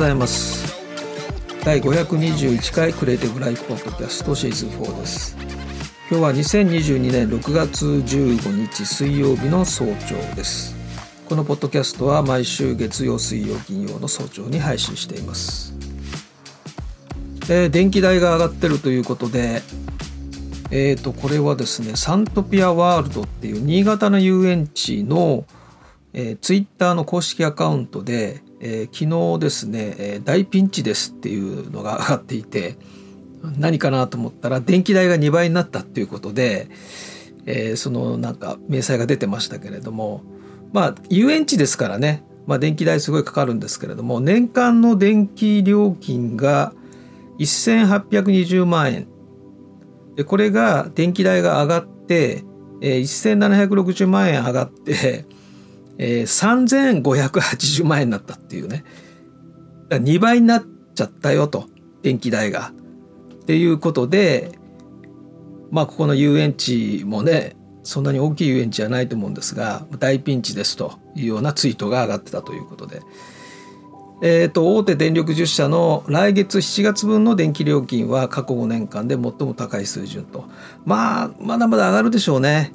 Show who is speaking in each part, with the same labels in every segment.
Speaker 1: ございます。第521回クリエイティブライフポッドキャストシーズン4です。今日は2022年6月15日水曜日の早朝です。このポッドキャストは毎週月曜水曜金曜の早朝に配信しています。えー、電気代が上がってるということでえーとこれはですねサントピアワールドっていう新潟の遊園地の、えー、ツイッターの公式アカウントで、えー、昨日ですね、えー、大ピンチですっていうのが上がっていて何かなと思ったら電気代が2倍になったっていうことで、えー、そのなんか明細が出てましたけれどもまあ遊園地ですからね、まあ、電気代すごいかかるんですけれども年間の電気料金が1820万円。でこれが電気代が上がって、えー、1760万円上がってえー、3580万円になったっていうね。2倍になっちゃったよと、電気代が。っていうことで、まあここの遊園地もね、そんなに大きい遊園地じゃないと思うんですが、大ピンチですというようなツイートが上がってたということで。えーと、大手電力10社の来月7月分の電気料金は過去5年間で最も高い水準とまあまだまだ上がるでしょうね、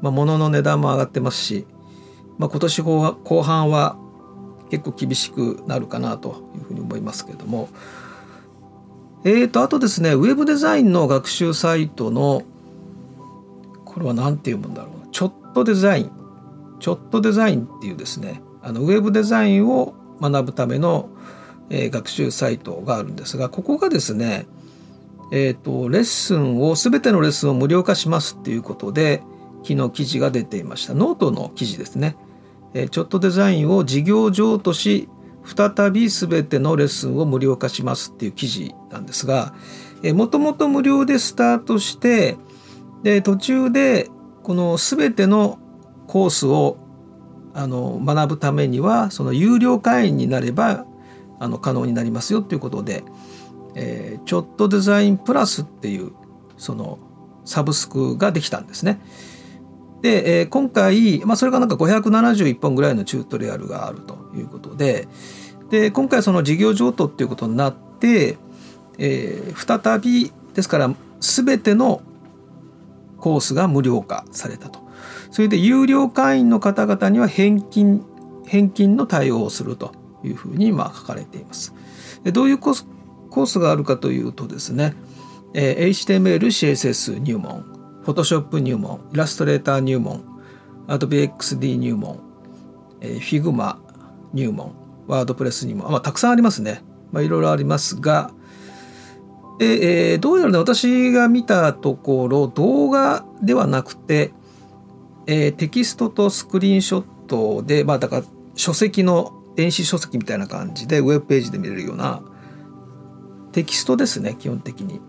Speaker 1: まあ、物の値段も上がってますしまあ、今年後半は結構厳しくなるかなというふうに思いますけれども。えーとあとですねウェブデザインの学習サイトのこれは何て読むんだろうちょっとデザイン。ちょっとデザインっていうですね。あのウェブデザインを学ぶための、え、学習サイトがあるんですがここがですねえーとレッスンを全てのレッスンを無料化しますっていうことで昨日記事が出ていました。ノートの記事ですね。ちょっとデザインを事業上とし再び全てのレッスンを無料化しますっていう記事なんですがもともと無料でスタートしてで途中でこの全てのコースをあの学ぶためにはその有料会員になればあの可能になりますよということで、えー、ちょっとデザインプラスっていうそのサブスクができたんですね。で、えー、今回、まあ、それがなんか571本ぐらいのチュートリアルがあるということでで今回その事業譲渡っていうことになって、えー、再びですから全てのコースが無料化されたと。それで有料会員の方々には返金返金の対応をするというふうにま書かれています。でどういうコースがあるかというとですね、え、HTML、CSS 入門フォトショップ入門、イラストレーター入門、Adobe XD 入門、えー、Figma 入門、ワードプレス入門、まあ、たくさんありますね。まあ、いろいろありますが、で、えー、どうやらね、私が見たところ、動画ではなくて、えー、テキストとスクリーンショットで、まあ、だから書籍の電子書籍みたいな感じで、ウェブページで見れるようなテキストですね、基本的に。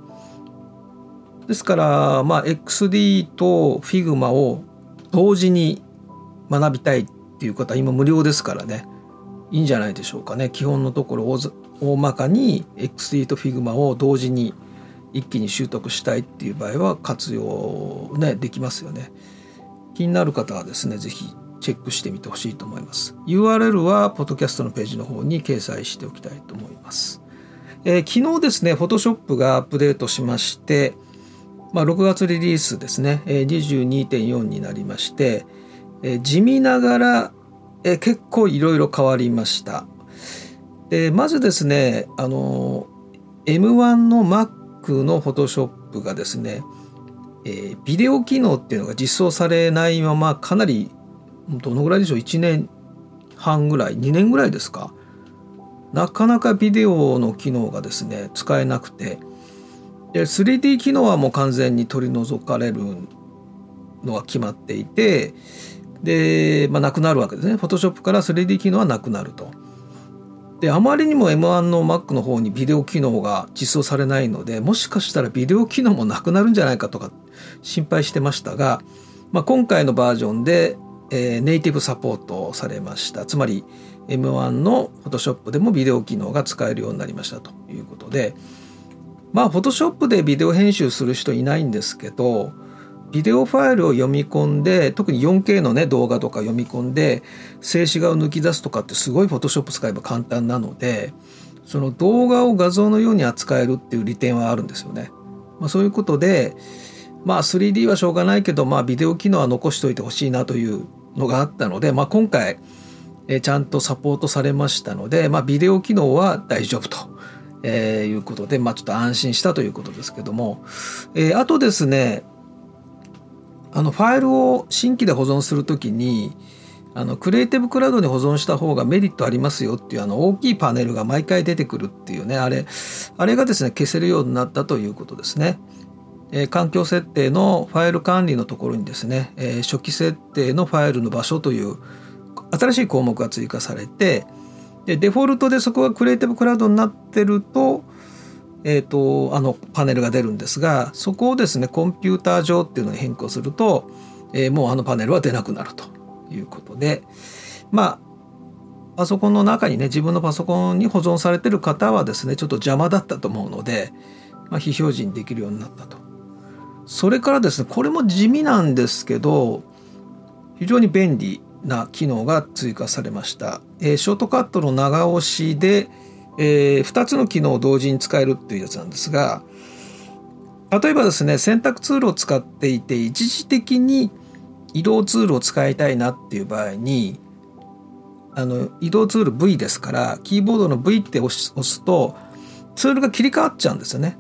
Speaker 1: ですから、まあ、XD と Figma を同時に学びたいっていう方今無料ですからね。いいんじゃないでしょうかね。基本のところ大まかに XD と Figma を同時に一気に習得したいっていう場合は活用ねできますよね。気になる方はですね是非チェックしてみてほしいと思います。URL はポッドキャストのページの方に掲載しておきたいと思います、えー、昨日ですね Photoshop がアップデートしましてまあ、6月リリースですね。22.4になりまして地味ながら結構いろいろ変わりました。でまずですねあの M1 の Mac の Photoshop がですねビデオ機能っていうのが実装されないままかなりどのぐらいでしょう？1年半ぐらい？2年ぐらいですか？なかなかビデオの機能がですね使えなくて。で 3D 機能はもう完全に取り除かれるのが決まっていてで、まあ、なくなるわけですね Photoshop から 3D 機能はなくなると。であまりにも M1 の Mac の方にビデオ機能が実装されないのでもしかしたらビデオ機能もなくなるんじゃないかとか心配してましたが、まあ、今回のバージョンで、えー、ネイティブサポートされましたつまり M1 の Photoshop でもビデオ機能が使えるようになりましたということで、まあフォトショップでビデオ編集する人いないんですけどビデオファイルを読み込んで特に 4K のね動画とか読み込んで静止画を抜き出すとかってすごい Photoshop 使えば簡単なのでその動画を画像のように扱えるっていう利点はあるんですよね。まあ、そういうことでまあ 3D はしょうがないけどまあビデオ機能は残しておいてほしいなというのがあったので、まあ、今回えちゃんとサポートされましたので、まあ、ビデオ機能は大丈夫と、えー、いうことで、まあ、ちょっと安心したということですけども、えー、あとですねあのファイルを新規で保存するときにあのクリエイティブクラウドに保存した方がメリットありますよっていうあの大きいパネルが毎回出てくるっていうねあれあれがですね消せるようになったということですね。えー、環境設定のファイル管理のところにですね、えー、初期設定のファイルの場所という新しい項目が追加されてでデフォルトでそこがクリエイティブクラウドになってると,、えーと、あのパネルが出るんですがそこをですねコンピューター上っていうのに変更すると、えー、もうあのパネルは出なくなるということでまあパソコンの中にね自分のパソコンに保存されてる方はですねちょっと邪魔だったと思うので、まあ、非表示にできるようになったと。それからですねこれも地味なんですけど非常に便利な機能が追加されました。えー、ショートカットの長押しで、えー、2つの機能を同時に使えるっていうやつなんですが例えばですね選択ツールを使っていて一時的に移動ツールを使いたいなっていう場合にあの移動ツール V ですからキーボードの V って押すとツールが切り替わっちゃうんですよね。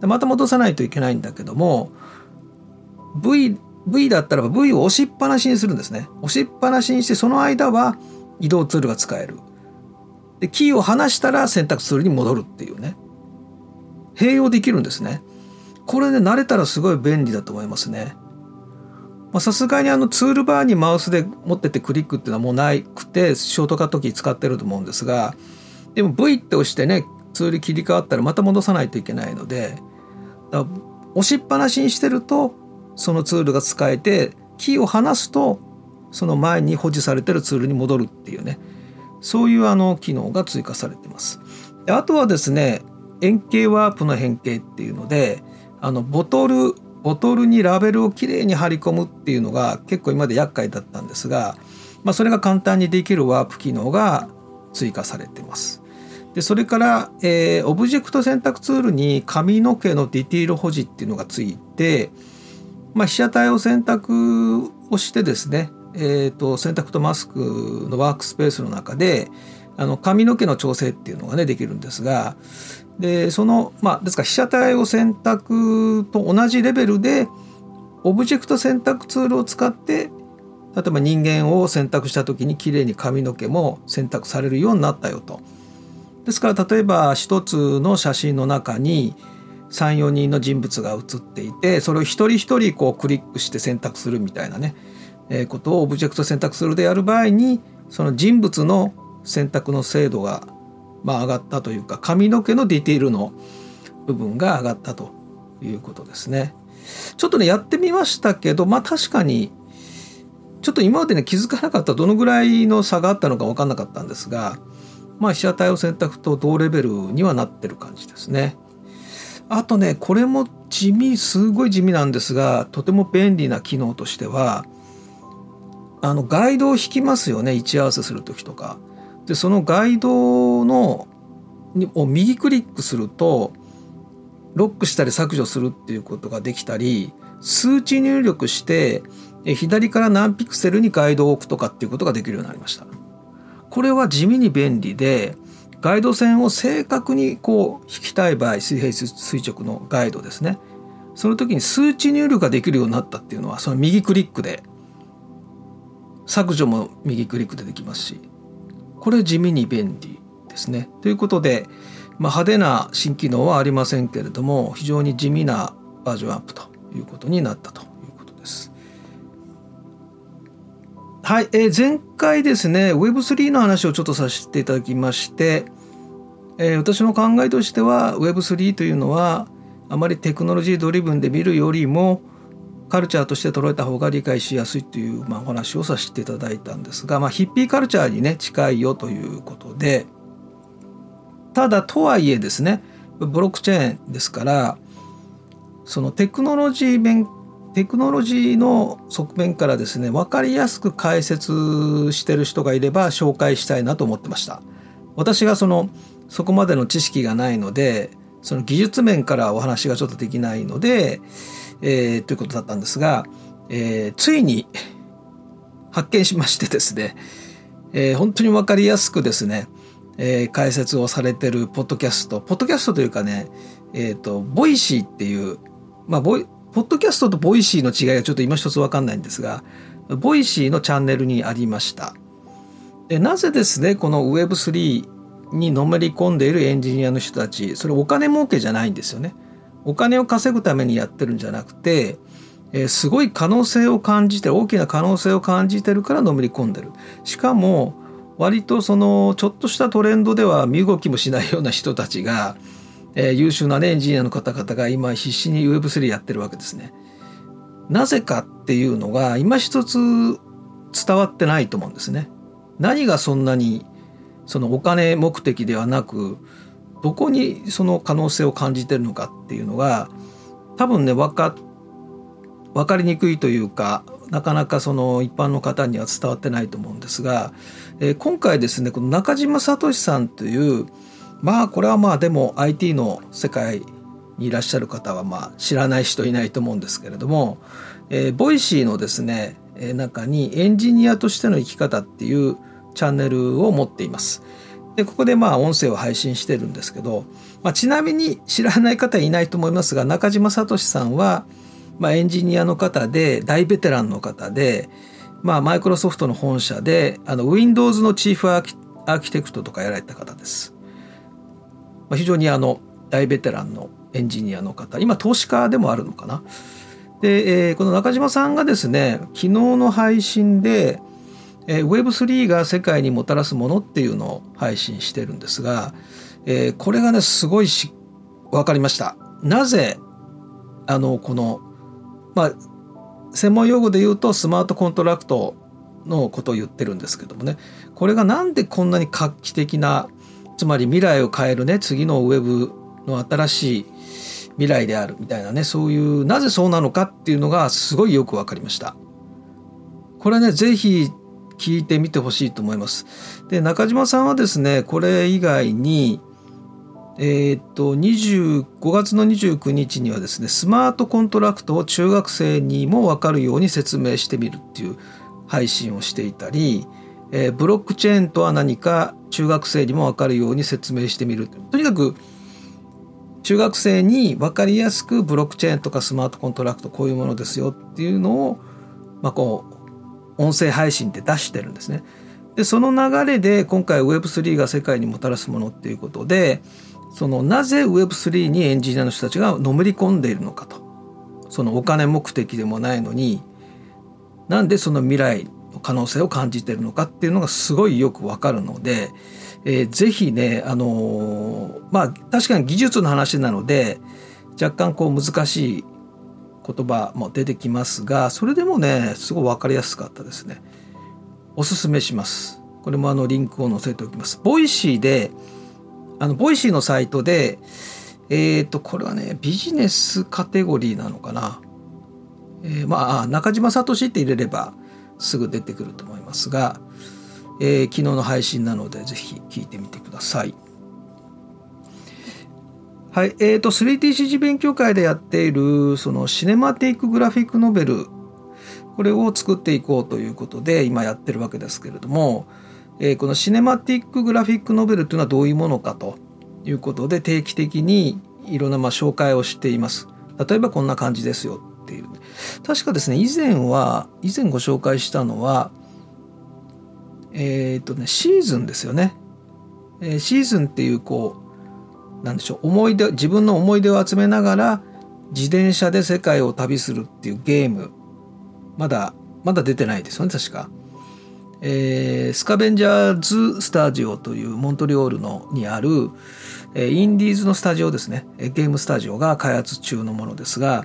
Speaker 1: でまた戻さないといけないんだけども V V だったらば V を押しっぱなしにするんですね。押しっぱなしにしてその間は移動ツールが使える。で、キーを離したら選択ツールに戻るっていうね。併用できるんですね。これね、慣れたらすごい便利だと思いますね。さすがにあのツールバーにマウスで持っててクリックっていうのはもうなくて、ショートカットキー使ってると思うんですが、でも V って押してね、ツール切り替わったらまた戻さないといけないので、押しっぱなしにしてるとそのツールが使えてキーを離すとその前に保持されてるツールに戻るっていうねそういうあの機能が追加されてます。であとはですね円形ワープの変形っていうのであのボトルボトルにラベルをきれいに貼り込むっていうのが結構今まで厄介だったんですが、まあ、それが簡単にできるワープ機能が追加されてます。でそれから、えー、オブジェクト選択ツールに髪の毛のディティール保持っていうのがついてまあ、被写体を選択をしてですね、えーと、選択とマスクのワークスペースの中であの髪の毛の調整っていうのがねできるんですがでそのまあですから被写体を選択と同じレベルでオブジェクト選択ツールを使って例えば人間を選択した時にきれいに髪の毛も選択されるようになったよと。ですから例えば一つの写真の中に34人の人物が写っていてそれを一人一人こうクリックして選択するみたいなね、えー、ことをオブジェクト選択するでやる場合にその人物の選択の精度がまあ上がったというか髪の毛のディティールの部分が上がったということですね。ちょっとねやってみましたけどまあ確かにちょっと今までね気づかなかったどのぐらいの差があったのか分かんなかったんですがまあ被写体を選択と同レベルにはなってる感じですね。あとねこれも地味すごい地味なんですがとても便利な機能としてはあのガイドを引きますよね位置合わせする時とか。でそのガイドのを右クリックするとロックしたり削除するっていうことができたり数値入力して左から何ピクセルにガイドを置くとかっていうことができるようになりました。これは地味に便利でガイド線を正確にこう引きたい場合水平垂直のガイドですねその時に数値入力ができるようになったっていうのはその右クリックで削除も右クリックでできますしこれ地味に便利ですね。ということで、まあ、派手な新機能はありませんけれども非常に地味なバージョンアップということになったとはい、えー、前回ですね Web3 の話をちょっとさせていただきまして、えー、私の考えとしては Web3 というのはあまりテクノロジードリブンで見るよりもカルチャーとして捉えた方が理解しやすいという、まあ、お話をさせていただいたんですが、まあ、ヒッピーカルチャーにね近いよということでただとはいえですねブロックチェーンですからそのテクノロジー面テクノロジーの側面からですね分かりやすく解説してる人がいれば紹介したいなと思ってました。私がそのそこまでの知識がないのでその技術面からお話がちょっとできないので、えー、ということだったんですが、えー、ついに発見しましてですね、えー、本当に分かりやすくですね、えー、解説をされてるポッドキャスト。ポッドキャストというかねえっ、ー、とボイシーっていうまあボイポッドキャストとボイシーの違いがちょっと今一つ分かんないんですがボイシーのチャンネルにありました。でなぜですねこの Web3 にのめり込んでいるエンジニアの人たちそれお金儲けじゃないんですよね。お金を稼ぐためにやってるんじゃなくて、えー、すごい可能性を感じて大きな可能性を感じてるからのめり込んでる。しかも割とそのちょっとしたトレンドでは身動きもしないような人たちが、えー、優秀な、ね、エンジニアの方々が今必死に Web3 やってるわけですね。なぜかっていうのが今一つ伝わってないと思うんですね。何がそんなにそのお金目的ではなくどこにその可能性を感じてるのかっていうのが多分ね分か分かりにくいというかなかなかその一般の方には伝わってないと思うんですが、えー、今回ですねこの中島聡さんというまあこれはまあでも IT の世界にいらっしゃる方はまあ知らない人いないと思うんですけれども、えー、ボイシーのですね中にエンジニアとしての生き方っていうチャンネルを持っています。でここでまあ音声を配信してるんですけど、まあ、ちなみに知らない方いないと思いますが中島聡さんは、まあ、エンジニアの方で大ベテランの方で、まあ、マイクロソフトの本社であの Windows のチーフアーキテクトとかやられた方です。まあ、非常にあの大ベテランのエンジニアの方今投資家でもあるのかな。で、えー、この中島さんがですね昨日の配信でえー、Web3 が世界にもたらすものっていうのを配信してるんですが、えー、これがねすごいし分かりました。なぜあのこのまあ専門用語で言うとスマートコントラクトのことを言ってるんですけどもねこれがなんでこんなに画期的なつまり未来を変えるね次のウェブの新しい未来であるみたいなねそういうなぜそうなのかっていうのがすごいよく分かりました。これね是非聞いてみてほしいと思います。で中島さんはですねこれ以外にえー、っと25月の29日にはですねスマートコントラクトを中学生にも分かるように説明してみるっていう配信をしていたり、えー、ブロックチェーンとは何か中学生にも分かるように説明してみるとにかく中学生に分かりやすくブロックチェーンとかスマートコントラクトこういうものですよっていうのを、まあ、こう音声配信って出してるんですね。でその流れで今回 Web3 が世界にもたらすものっていうことでそのなぜ Web3 にエンジニアの人たちがのめり込んでいるのかとそのお金目的でもないのになんでその未来可能性を感じているのかっていうのがすごいよくわかるので、えー、ぜひねあのー、まあ確かに技術の話なので若干こう難しい言葉も出てきますがそれでもねすごい分かりやすかったですね。おすすめします。これもあのリンクを載せておきます。ボイシーであのボイシーのサイトでえっ、ー、とこれはねビジネスカテゴリーなのかな、えー、まあ中島聡って入れればすぐ出てくると思いますが、えー、昨日の配信なのでぜひ聞いてみてください。はい、えーと、3DCG 勉強会でやっているそのシネマティックグラフィックノベルこれを作っていこうということで今やってるわけですけれども、えー、このシネマティックグラフィックノベルというのはどういうものかということで定期的にいろんなまあ紹介をしています。例えばこんな感じですよっていう。確かですね以前は以前ご紹介したのはえっ、とねシーズンですよね。えー、シーズンっていうこうなんでしょう思い出自分の思い出を集めながら自転車で世界を旅するっていうゲームまだまだ出てないですよね確か。えー、スカベンジャーズスタジオというモントリオールのにある、え、インディーズのスタジオですねゲームスタジオが開発中のものですが、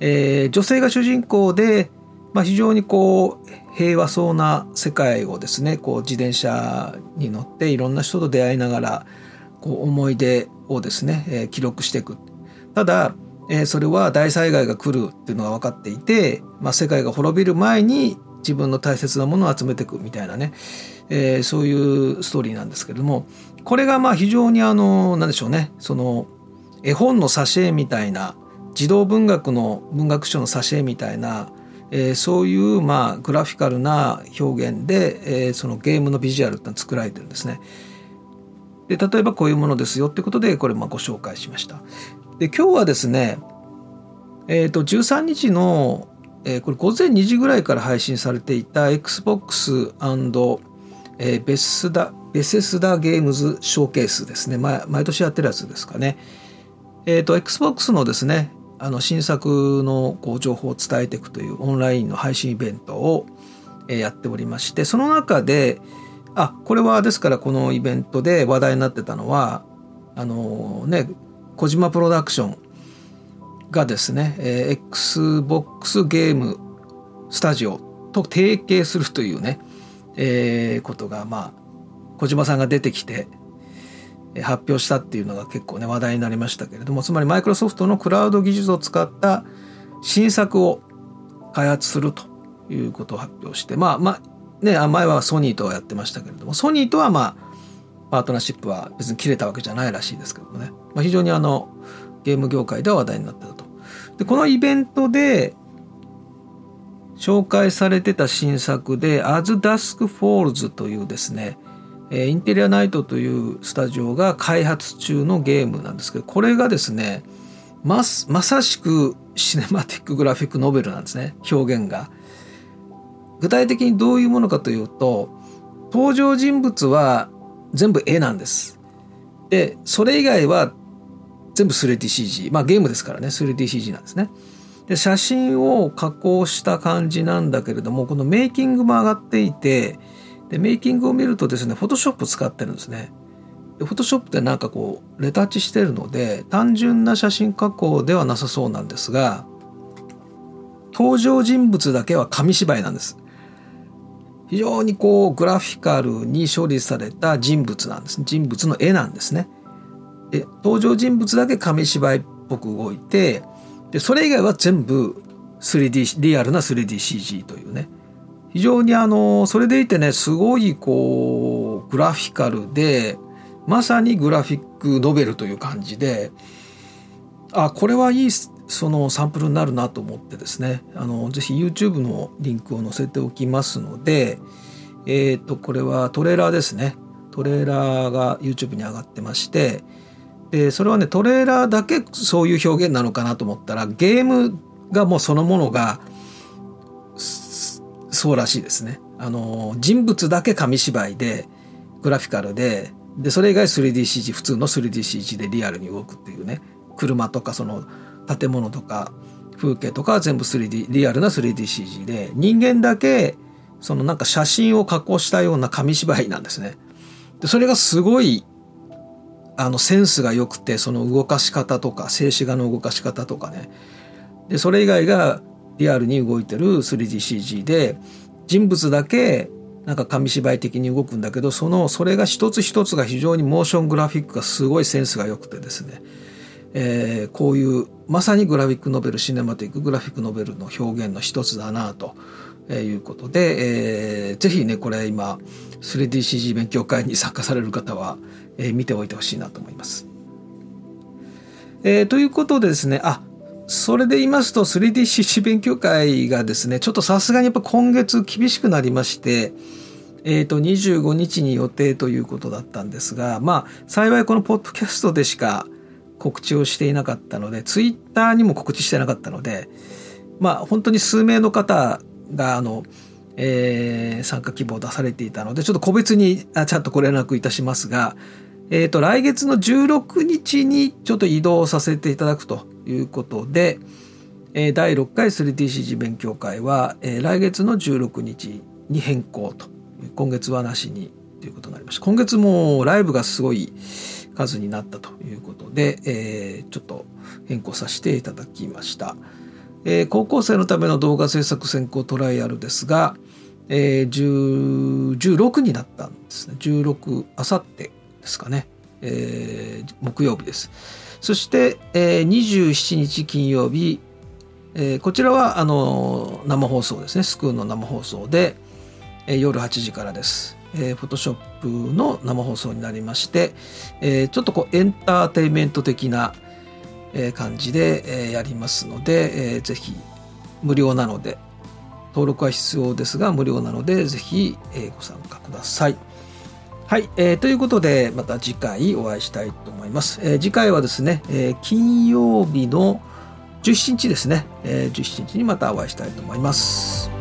Speaker 1: えー、女性が主人公で、まあ、非常にこう平和そうな世界をですねこう自転車に乗っていろんな人と出会いながらこう思い出をですね、えー、記録していく。ただえー、それは大災害が来るっていうのが分かっていて、まあ、世界が滅びる前に自分の大切なものを集めていくみたいなね、えー、そういうストーリーなんですけれどもこれがまあ非常にあの何でしょうねその絵本の挿絵みたいな児童文学の文学書の挿絵みたいな、えー、そういうまあグラフィカルな表現で、えー、そのゲームのビジュアルってのは作られてるんですね。で例えばこういうものですよってことでこれまあご紹介しました。で今日はですねえー、と13日の、えー、これ午前2時ぐらいから配信されていた XBOX& えー、ベスダベセスダゲームズショーケースですね、ま、毎年やってるやつですかね。えっ、ー、と XBOX のですねあの新作のこう情報を伝えていくというオンラインの配信イベントを、やっておりましてその中であこれはですからこのイベントで話題になってたのはあの、ね小島プロダクションがですね、えー、XBOX ゲームスタジオと提携するというね、えー、ことがまあ小島さんが出てきて発表したっていうのが結構ね話題になりましたけれどもつまりマイクロソフトのクラウド技術を使った新作を開発するということを発表してまあまあね前はソニーとはやってましたけれどもソニーとはまあパートナーシップは別に切れたわけじゃないらしいですけどもね、まあ、非常にあのゲーム業界では話題になってたと。でこのイベントで紹介されてた新作で「As Dusk Falls」というですねえインテリアナイトというスタジオが開発中のゲームなんですけどこれがですねままさしくシネマティックグラフィックノベルなんですね表現が。具体的にどういうものかというと登場人物は全部絵なんです。でそれ以外は全部 3DCG まあゲームですからね 3DCG なんですね。で写真を加工した感じなんだけれどもこのメイキングも上がっていてでメイキングを見るとですねフォトショップ使ってるんですね。でフォトショップってなんかこうレタッチしてるので単純な写真加工ではなさそうなんですが登場人物だけは紙芝居なんです。非常にこうグラフィカルに処理された人物なんです。人物の絵なんですね。で登場人物だけ紙芝居っぽく動いてでそれ以外は全部 3D リアルな 3DCG というね非常にあのそれでいてねすごいこうグラフィカルでまさにグラフィックノベルという感じであこれはいいそのサンプルになるなと思ってですねあのぜひ YouTube のリンクを載せておきますのでえっ、ー、とこれはトレーラーですね。トレーラーが YouTube に上がってましてでそれはねトレーラーだけそういう表現なのかなと思ったらゲームがもうそのものがそうらしいですね。あの人物だけ紙芝居でグラフィカルででそれ以外 3DCG 普通の 3DCG でリアルに動くっていうね車とかその建物とか風景とかは全部 3D リアルな 3DCG で人間だけそのなんか写真を加工したような紙芝居なんですね。でそれがすごいあのセンスが良くてその動かし方とか静止画の動かし方とかねでそれ以外がリアルに動いてる 3DCG で人物だけなんか紙芝居的に動くんだけどそのそれが一つ一つが非常にモーショングラフィックがすごいセンスが良くてですね、えー、こういうまさにグラフィックノベルシネマティックグラフィックノベルの表現の一つだなということで、えー、ぜひねこれ今 3DCG 勉強会に参加される方は、えー、見ておいてほしいなと思います。えー、ということでですねあそれで言いますと 3DCC 勉強会がですねちょっとさすがにやっぱ今月厳しくなりまして、えー、と25日に予定ということだったんですがまあ幸いこのポッドキャストでしか告知をしていなかったのでツイッターにも告知してなかったのでまあ本当に数名の方があの、えー、参加希望を出されていたのでちょっと個別にあちゃんとご連絡いたしますがえー、と来月の16日にちょっと移動させていただくということで、えー、第6回 3DCG 勉強会は、えー、来月の16日に変更と今月はなしにということになりました。今月もライブがすごい数になったということで、えー、ちょっと変更させていただきました、えー、高校生のための動画制作専攻トライアルですが、えー、16になったんですね。16あさってですかね、えー、木曜日です。そして、えー、27日金曜日、えー、こちらはあの生放送ですねスクーンの生放送で、えー、夜8時からです。フォトショップの生放送になりまして、えー、ちょっとこうエンターテインメント的な、感じで、やりますので、えー、ぜひ無料なので登録は必要ですが無料なのでぜひ、ご参加ください。はい、えー、ということでまた次回お会いしたいと思います。えー、次回はですね、えー、金曜日の17日ですね、えー、17日にまたお会いしたいと思います。